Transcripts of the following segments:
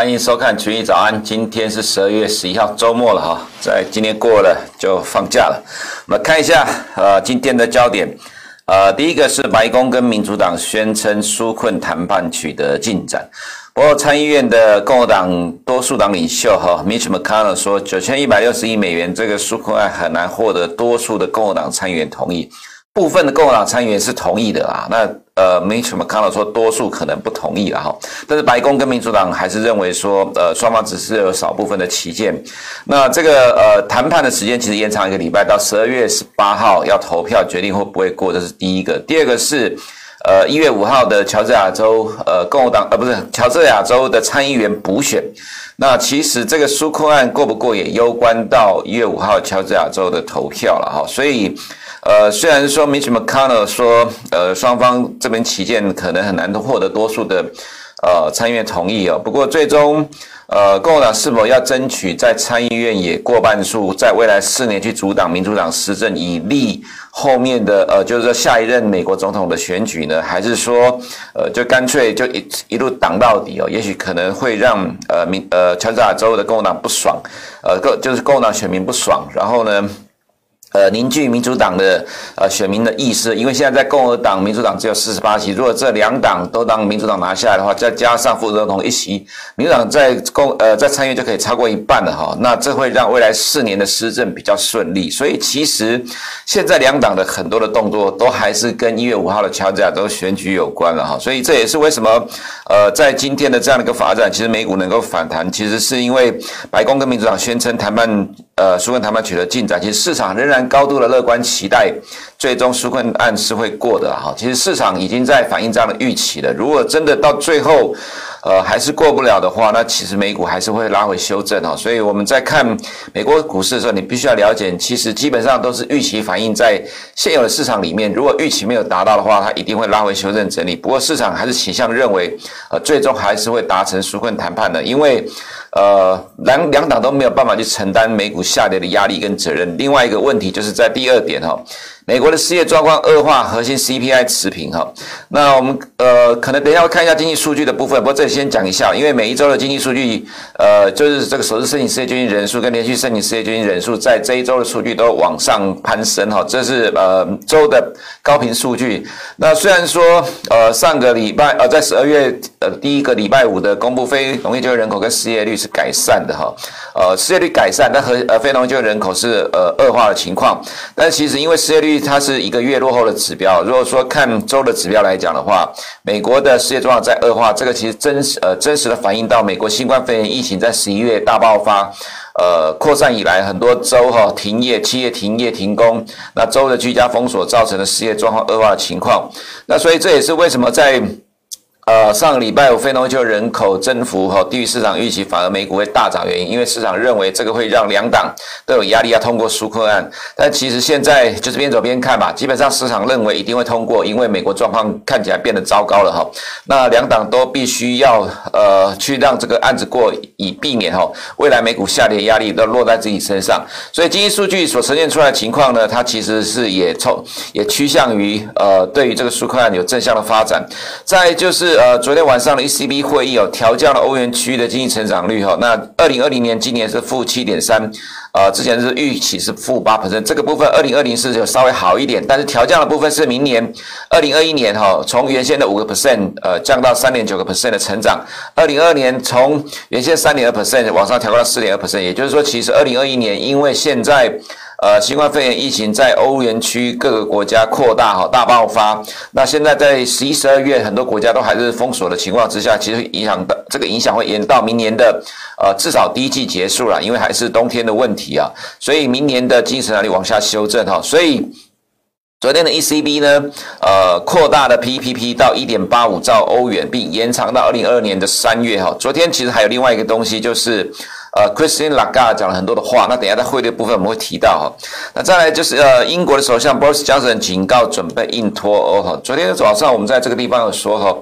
欢迎收看群益早安。今天是十二月十一号，周末了哈，在今天过了就放假了。我们看一下呃今天的焦点，呃第一个是白宫跟民主党宣称纾困谈判取得进展，不过参议院的共和党多数党领袖哈 Mitch McConnell 说，九千一百六十亿美元这个纾困案很难获得多数的共和党参议员同意。部分的共和党参议员是同意的啦，那呃没什么看到说多数可能不同意了哈，但是白宫跟民主党还是认为说，呃，双方只是有少部分的旗舰。那这个呃谈判的时间其实延长一个礼拜，到十二月十八号要投票决定会不会过，这是第一个。第二个是呃一月五号的乔治亚州呃共和党呃不是乔治亚州的参议员补选，那其实这个纾困案过不过也攸关到一月五号乔治亚州的投票了哈，所以。呃，虽然说 Mitch McConnell 说，呃，双方这边旗舰可能很难获得多数的呃参议院同意哦，不过最终，呃，共和党是否要争取在参议院也过半数，在未来四年去阻挡民主党施政，以利后面的呃，就是说下一任美国总统的选举呢？还是说，呃，就干脆就一一路挡到底哦？也许可能会让呃民呃乔治亚州的共和党不爽，呃，共就是共和党选民不爽，然后呢？呃，凝聚民主党的呃选民的意识，因为现在在共和党、民主党只有四十八席，如果这两党都当民主党拿下来的话，再加上副总统一席，民主党在共呃在参议院就可以超过一半了哈。那这会让未来四年的施政比较顺利。所以其实现在两党的很多的动作都还是跟一月五号的乔治亚州选举有关了哈。所以这也是为什么呃在今天的这样的一个发展，其实美股能够反弹，其实是因为白宫跟民主党宣称谈判呃纾困谈判取得进展，其实市场仍然。高度的乐观期待，最终纾困案是会过的哈。其实市场已经在反映这样的预期了。如果真的到最后，呃，还是过不了的话，那其实美股还是会拉回修正哈。所以我们在看美国股市的时候，你必须要了解，其实基本上都是预期反映在现有的市场里面。如果预期没有达到的话，它一定会拉回修正整理。不过市场还是倾向认为，呃，最终还是会达成纾困谈判的，因为。呃，两两党都没有办法去承担美股下跌的压力跟责任。另外一个问题就是在第二点哈。美国的失业状况恶化，核心 CPI 持平哈。那我们呃，可能等一下会看一下经济数据的部分，不过这里先讲一下，因为每一周的经济数据，呃，就是这个首次申请失业救济人数跟连续申请失业救济人数，在这一周的数据都往上攀升哈。这是呃周的高频数据。那虽然说呃上个礼拜呃在十二月呃第一个礼拜五的公布非农业就业人口跟失业率是改善的哈，呃失业率改善，但和呃非农业就业人口是呃恶化的情况。但其实因为失业率它是一个月落后的指标。如果说看周的指标来讲的话，美国的失业状况在恶化，这个其实真实呃真实的反映到美国新冠肺炎疫情在十一月大爆发，呃扩散以来，很多州哈停业，企业停业停工，那州的居家封锁造成的失业状况恶化的情况。那所以这也是为什么在。呃，上个礼拜五非农就人口增幅哈低于市场预期，反而美股会大涨原因，因为市场认为这个会让两党都有压力要通过纾困案。但其实现在就是边走边看吧，基本上市场认为一定会通过，因为美国状况看起来变得糟糕了哈。那两党都必须要呃去让这个案子过，以避免哈未来美股下跌压力都落在自己身上。所以经济数据所呈现出来的情况呢，它其实是也从也趋向于呃对于这个纾困案有正向的发展。再就是。呃，昨天晚上的 ECB 会议哦调降了欧元区的经济成长率哈，那二零二零年今年是负七点三，呃，之前是预期是负八 percent，这个部分二零二零是有稍微好一点，但是调降的部分是明年二零二一年哈，从原先的五个 percent 呃降到三点九个 percent 的成长，二零二二年从原先三点二 percent 往上调高到四点二 percent，也就是说，其实二零二一年因为现在。呃，新冠肺炎疫情在欧元区各个国家扩大哈，大爆发。那现在在十一、十二月，很多国家都还是封锁的情况之下，其实影响的这个影响会延到明年的呃，至少第一季结束了，因为还是冬天的问题啊。所以明年的经济成长率往下修正哈。所以昨天的 ECB 呢，呃，扩大了 PPP 到一点八五兆欧元，并延长到二零二二年的三月哈。昨天其实还有另外一个东西就是。呃，Christine Lagarde 讲了很多的话，那等下在汇率部分我们会提到哈。那再来就是呃，英国的首相 Boris Johnson 警告准备硬脱欧哈。昨天早上我们在这个地方有说哈，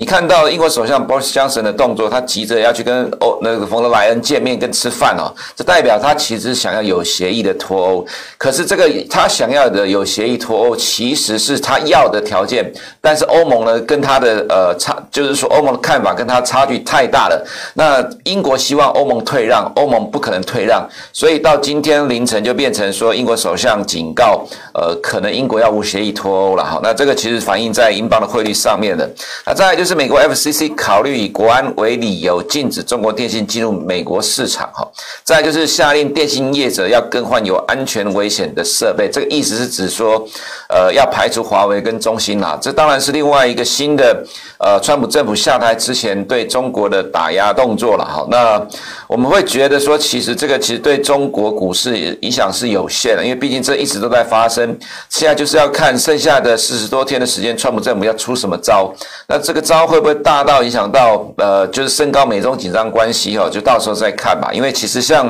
你看到英国首相 Boris Johnson 的动作，他急着要去跟欧那个冯德莱恩见面跟吃饭哦，这代表他其实想要有协议的脱欧。可是这个他想要的有协议脱欧，其实是他要的条件，但是欧盟呢跟他的呃差，就是说欧盟的看法跟他差距太大了。那英国希望欧盟退让，欧盟不可能退让，所以到今天凌晨就变成说英国首相警告，呃，可能英国要无协议脱欧了哈。那这个其实反映在英镑的汇率上面的。那再就是美国 FCC 考虑以国安为理由禁止中国电信进入美国市场哈。再就是下令电信业者要更换有安全危险的设备，这个意思是指说，呃，要排除华为跟中兴啦。这当然是另外一个新的呃，川普政府下台之前对中国的打压动作了哈。那我们会觉得说，其实这个其实对中国股市影响是有限的，因为毕竟这一直都在发生。现在就是要看剩下的四十多天的时间，川普政府要出什么招。那这个招会不会大到影响到呃，就是升高美中紧张关系哦？就到时候再看吧。因为其实像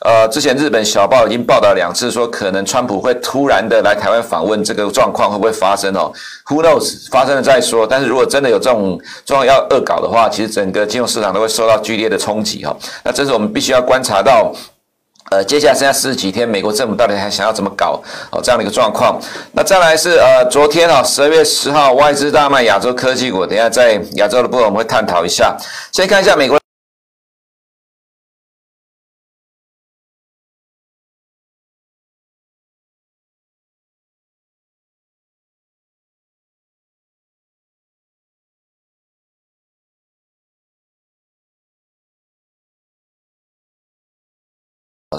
呃，之前日本小报已经报道两次，说可能川普会突然的来台湾访问，这个状况会不会发生哦？Who knows？发生了再说。但是如果真的有这种状况要恶搞的话，其实整个金融市场都会受到剧烈的冲击哈。那这是我们必须要观察到。呃，接下来剩下四十几天，美国政府到底还想要怎么搞？哦，这样的一个状况。那再来是呃，昨天啊，十二月十号，外资大卖亚洲科技股。等一下在亚洲的部分我们会探讨一下。先看一下美国。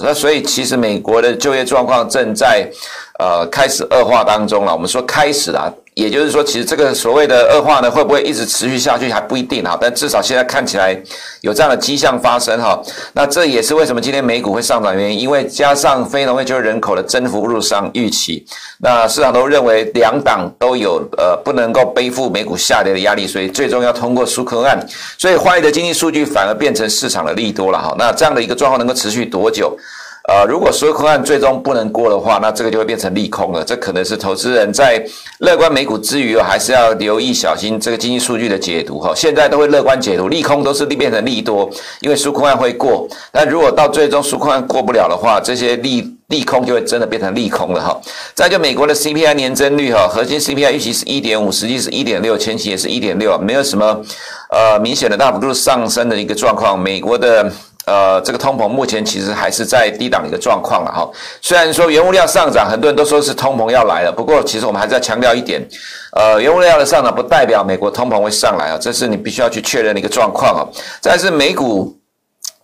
那所以其实美国的就业状况正在呃开始恶化当中了。我们说开始了。也就是说，其实这个所谓的恶化呢，会不会一直持续下去还不一定哈，但至少现在看起来有这样的迹象发生哈。那这也是为什么今天美股会上涨原因，因为加上非农业就业人口的增幅入上预期，那市场都认为两党都有呃不能够背负美股下跌的压力，所以最终要通过纾困案，所以坏的经济数据反而变成市场的利多了哈。那这样的一个状况能够持续多久？呃，如果纾困案最终不能过的话，那这个就会变成利空了。这可能是投资人在乐观美股之余，还是要留意小心这个经济数据的解读哈。现在都会乐观解读，利空都是利变成利多，因为纾困案会过。但如果到最终纾困案过不了的话，这些利利空就会真的变成利空了哈。再就美国的 CPI 年增率哈，核心 CPI 预期是一点五，实际是一点六，前期也是一点六，没有什么呃明显的大幅度上升的一个状况。美国的。呃，这个通膨目前其实还是在低档的一个状况了哈。虽然说原物料上涨，很多人都说是通膨要来了，不过其实我们还是要强调一点，呃，原物料的上涨不代表美国通膨会上来啊，这是你必须要去确认的一个状况啊。再是美股。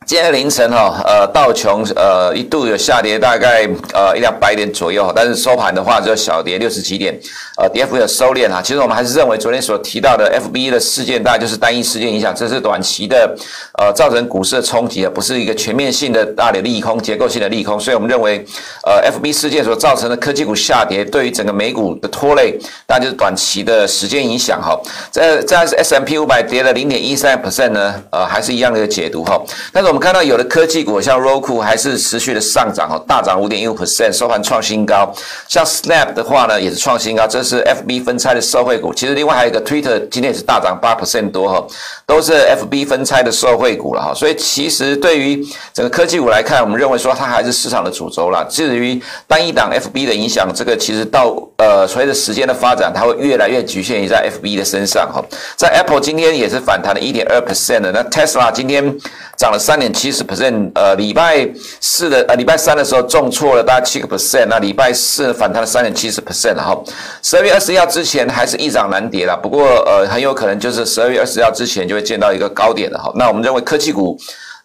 今天凌晨哈，呃，道琼呃一度有下跌大概呃一两百点左右，但是收盘的话就小跌六十几点，呃，跌幅有收敛哈。其实我们还是认为昨天所提到的 FB 的事件，大概就是单一事件影响，这是短期的，呃，造成股市的冲击，而不是一个全面性的大的利空、结构性的利空。所以我们认为，呃，FB 事件所造成的科技股下跌，对于整个美股的拖累，那就是短期的时间影响哈。这这样是 S&P 五百跌了零点一三 percent 呢，呃，还是一样的一个解读哈。但是我们看到有的科技股像 Roku 还是持续的上涨哦，大涨五点一五 percent，收盘创新高。像 Snap 的话呢，也是创新高，这是 FB 分拆的受惠股。其实另外还有一个 Twitter 今天也是大涨八 percent 多哈，都是 FB 分拆的受惠股了哈。所以其实对于整个科技股来看，我们认为说它还是市场的主轴了。至于单一档 FB 的影响，这个其实到呃随着时间的发展，它会越来越局限于在 FB 的身上哈。在 Apple 今天也是反弹了一点二 percent 的，那 Tesla 今天。涨了三点七十 percent，呃，礼拜四的呃礼拜三的时候重挫了大概七个 percent，那礼拜四反弹了三点七十 percent，然后十二月二十一号之前还是一涨难跌了，不过呃很有可能就是十二月二十一号之前就会见到一个高点了哈。那我们认为科技股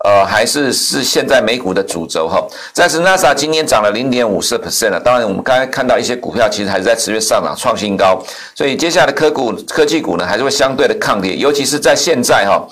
呃还是是现在美股的主轴哈。但是 NASA 今天涨了零点五四 percent 了，当然我们刚才看到一些股票其实还是在持续上涨创新高，所以接下来的科股科技股呢还是会相对的抗跌，尤其是在现在哈。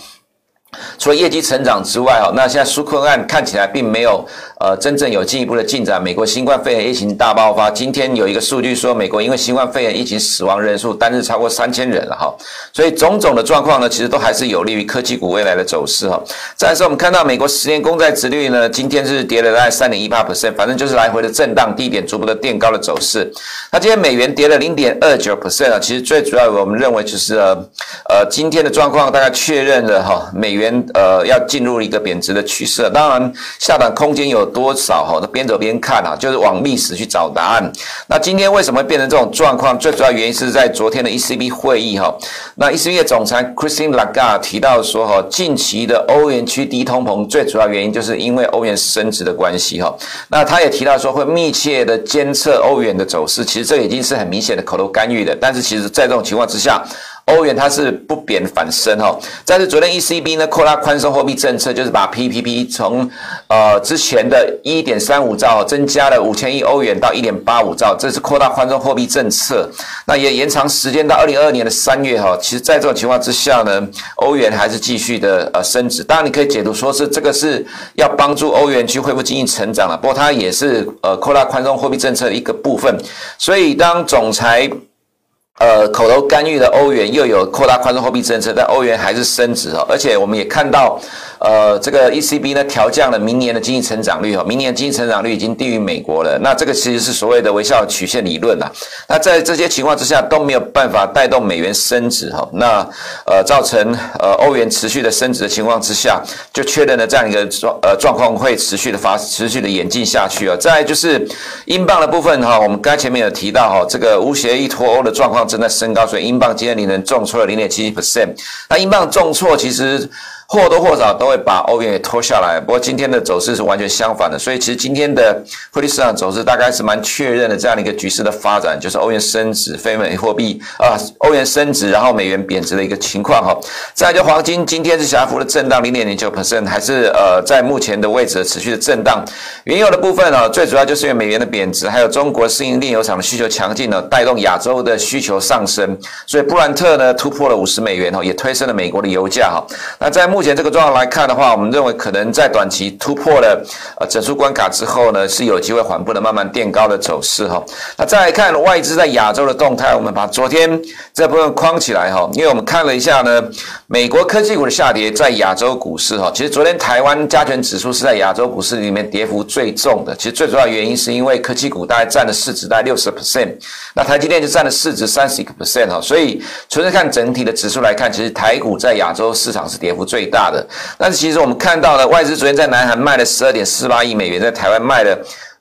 除了业绩成长之外，哈，那现在纾困案看起来并没有呃真正有进一步的进展。美国新冠肺炎疫情大爆发，今天有一个数据说，美国因为新冠肺炎疫情死亡人数单日超过三千人了，哈。所以种种的状况呢，其实都还是有利于科技股未来的走势，哈。再来是我们看到美国十年公债殖率呢，今天是跌了大概三点一八 percent，反正就是来回的震荡，低点逐步的垫高的走势。那今天美元跌了零点二九 percent 啊，其实最主要我们认为就是呃今天的状况大概确认了哈美元。呃，要进入一个贬值的趋势，当然下档空间有多少哈？那边走边看啊，就是往历史去找答案。那今天为什么会变成这种状况？最主要原因是在昨天的 ECB 会议哈。那 ECB 的总裁 Christine Lagarde 提到说哈，近期的欧元区低通膨最主要原因就是因为欧元升值的关系哈。那他也提到说会密切的监测欧元的走势，其实这已经是很明显的口头干预的。但是其实在这种情况之下，欧元它是不贬反升哈，但是昨天 ECB 呢扩大宽松货币政策，就是把 PPP 从呃之前的一点三五兆增加了五千亿欧元到一点八五兆，这是扩大宽松货币政策，那也延长时间到二零二二年的三月哈。其实，在这种情况之下呢，欧元还是继续的呃升值。当然，你可以解读说是这个是要帮助欧元去恢复经济成长了，不过它也是呃扩大宽松货币政策的一个部分。所以，当总裁。呃，口头干预的欧元又有扩大宽松货币政策，但欧元还是升值哦，而且我们也看到。呃，这个 ECB 呢调降了明年的经济成长率哈，明年经济成长率已经低于美国了。那这个其实是所谓的微笑曲线理论呐。那在这些情况之下都没有办法带动美元升值哈。那呃造成呃欧元持续的升值的情况之下，就确认了这样一个状呃状况会持续的发持续的演进下去啊。再来就是英镑的部分哈，我们刚才前面有提到哈，这个无协议脱欧的状况正在升高，所以英镑今天凌晨重挫了零点七七 percent。那英镑重挫其实。或多或少都会把欧元给拖下来，不过今天的走势是完全相反的，所以其实今天的汇率市场走势大概是蛮确认的这样的一个局势的发展，就是欧元升值，非美货币啊，欧元升值，然后美元贬值的一个情况哈。再来就黄金，今天是小幅的震荡零点零九 percent，还是呃在目前的位置持续的震荡。原油的部分呢，最主要就是因为美元的贬值，还有中国适应炼油厂的需求强劲呢，带动亚洲的需求上升，所以布兰特呢突破了五十美元哈，也推升了美国的油价哈。那在目前这个状况来看的话，我们认为可能在短期突破了呃整数关卡之后呢，是有机会缓步的慢慢垫高的走势哈。那再来看外资在亚洲的动态，我们把昨天这部分框起来哈，因为我们看了一下呢，美国科技股的下跌在亚洲股市哈，其实昨天台湾加权指数是在亚洲股市里面跌幅最重的。其实最主要原因是因为科技股大概占了市值大概六十 percent，那台积电就占了市值三十一个 percent 哈，所以纯粹看整体的指数来看，其实台股在亚洲市场是跌幅最大的。但是其实我们看到了外资昨天在南韩卖了十二点四八亿美元，在台湾卖了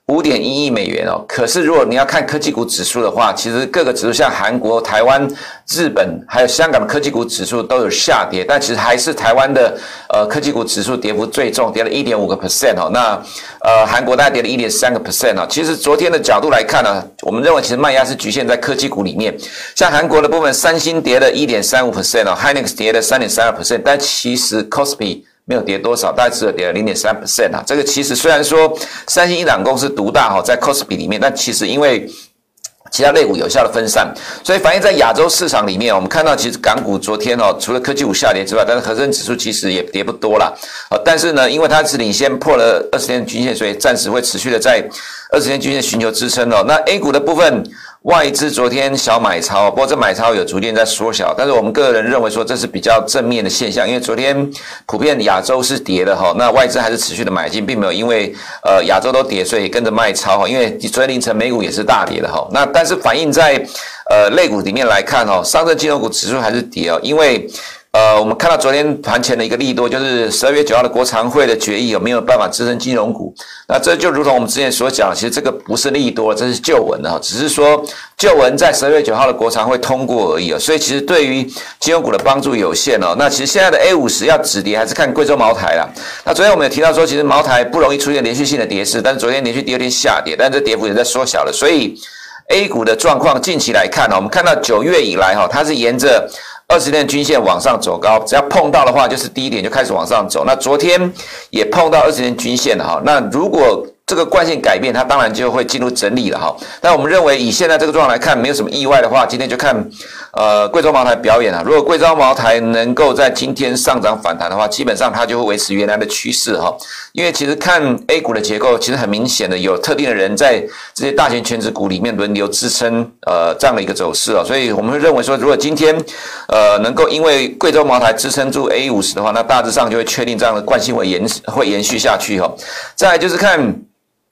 五点一亿美元哦。可是如果你要看科技股指数的话，其实各个指数像韩国、台湾、日本还有香港的科技股指数都有下跌，但其实还是台湾的呃科技股指数跌幅最重，跌了一点五个 percent 哦。那呃韩国大概跌了一点三个 percent 哦。其实昨天的角度来看呢，我们认为其实卖压是局限在科技股里面，像韩国的部分，三星跌了一点三五 percent 哦，Hynix 跌了三点三二 percent，但其实 Kospi 没有跌多少，大概只有跌了零点三 percent 啊。这个其实虽然说三星、一档公司独大哈，在 c o s p i 里面，但其实因为其他类股有效的分散，所以反映在亚洲市场里面，我们看到其实港股昨天哦，除了科技股下跌之外，但是恒生指数其实也跌不多啦。但是呢，因为它是领先破了二十天均线，所以暂时会持续的在二十天均线寻求支撑哦。那 A 股的部分。外资昨天小买超，不过这买超有逐渐在缩小，但是我们个人认为说这是比较正面的现象，因为昨天普遍亚洲是跌的哈，那外资还是持续的买进，并没有因为呃亚洲都跌，所以跟着卖超哈，因为昨天凌晨美股也是大跌的哈，那但是反映在呃类股里面来看哈，上证金融股指数还是跌哦，因为。呃，我们看到昨天盘前的一个利多，就是十二月九号的国常会的决议有没有办法支撑金融股？那这就如同我们之前所讲，其实这个不是利多，这是旧闻的哈，只是说旧闻在十二月九号的国常会通过而已啊。所以其实对于金融股的帮助有限哦。那其实现在的 A 五十要止跌，还是看贵州茅台啦。那昨天我们有提到说，其实茅台不容易出现连续性的跌势，但是昨天连续第二天下跌，但这跌幅也在缩小了。所以 A 股的状况近期来看呢，我们看到九月以来哈，它是沿着。二十天均线往上走高，只要碰到的话，就是低点就开始往上走。那昨天也碰到二十天均线了哈。那如果这个惯性改变，它当然就会进入整理了哈。那我们认为以现在这个状况来看，没有什么意外的话，今天就看呃贵州茅台表演啊。如果贵州茅台能够在今天上涨反弹的话，基本上它就会维持原来的趋势哈。因为其实看 A 股的结构，其实很明显的有特定的人在这些大型全值股里面轮流支撑呃这样的一个走势啊。所以我们会认为说，如果今天呃能够因为贵州茅台支撑住 A 五十的话，那大致上就会确定这样的惯性会延会延续下去哈。再就是看。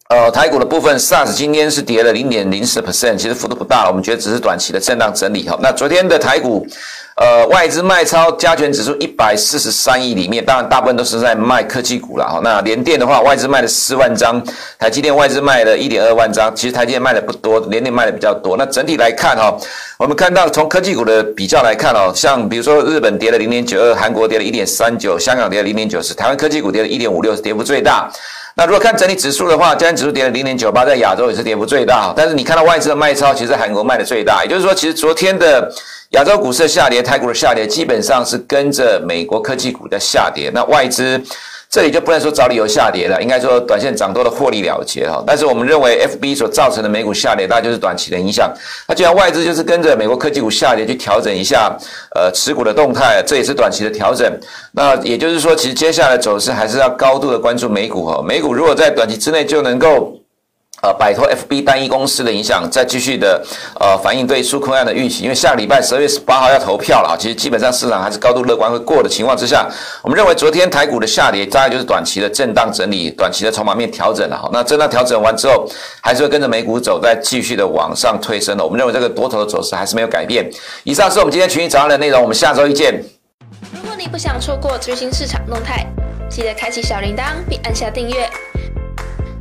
呃，台股的部分，SARS 今天是跌了零点零四 percent，其实幅度不大，我们觉得只是短期的震荡整理哈。那昨天的台股，呃，外资卖超加权指数一百四十三亿里面，当然大部分都是在卖科技股了哈。那联电的话，外资卖了四万张，台积电外资卖了一点二万张，其实台积电卖的不多，联电卖的比较多。那整体来看哈，我们看到从科技股的比较来看哦，像比如说日本跌了零点九二，韩国跌了一点三九，香港跌了零点九四，台湾科技股跌了一点五六，跌幅最大。那如果看整体指数的话，加权指数跌了零点九八，在亚洲也是跌幅最大。但是你看到外资的卖超，其实韩国卖的最大。也就是说，其实昨天的亚洲股市的下跌，泰国的下跌，基本上是跟着美国科技股的下跌。那外资。这里就不能说找理由下跌了，应该说短线涨多的获利了结哈。但是我们认为 FB 所造成的美股下跌，大概就是短期的影响。那既然外资就是跟着美国科技股下跌去调整一下，呃，持股的动态，这也是短期的调整。那也就是说，其实接下来走势还是要高度的关注美股哈。美股如果在短期之内就能够。呃，摆脱 FB 单一公司的影响，再继续的呃反映对纾困案的预期，因为下个礼拜十二月十八号要投票了啊，其实基本上市场还是高度乐观会过的情况之下，我们认为昨天台股的下跌大概就是短期的震荡整理，短期的筹码面调整了哈。那震荡调整完之后，还是会跟着美股走，再继续的往上推升的。我们认为这个多头的走势还是没有改变。以上是我们今天群益早上的内容，我们下周一见。如果你不想错过最新市场动态，记得开启小铃铛并按下订阅。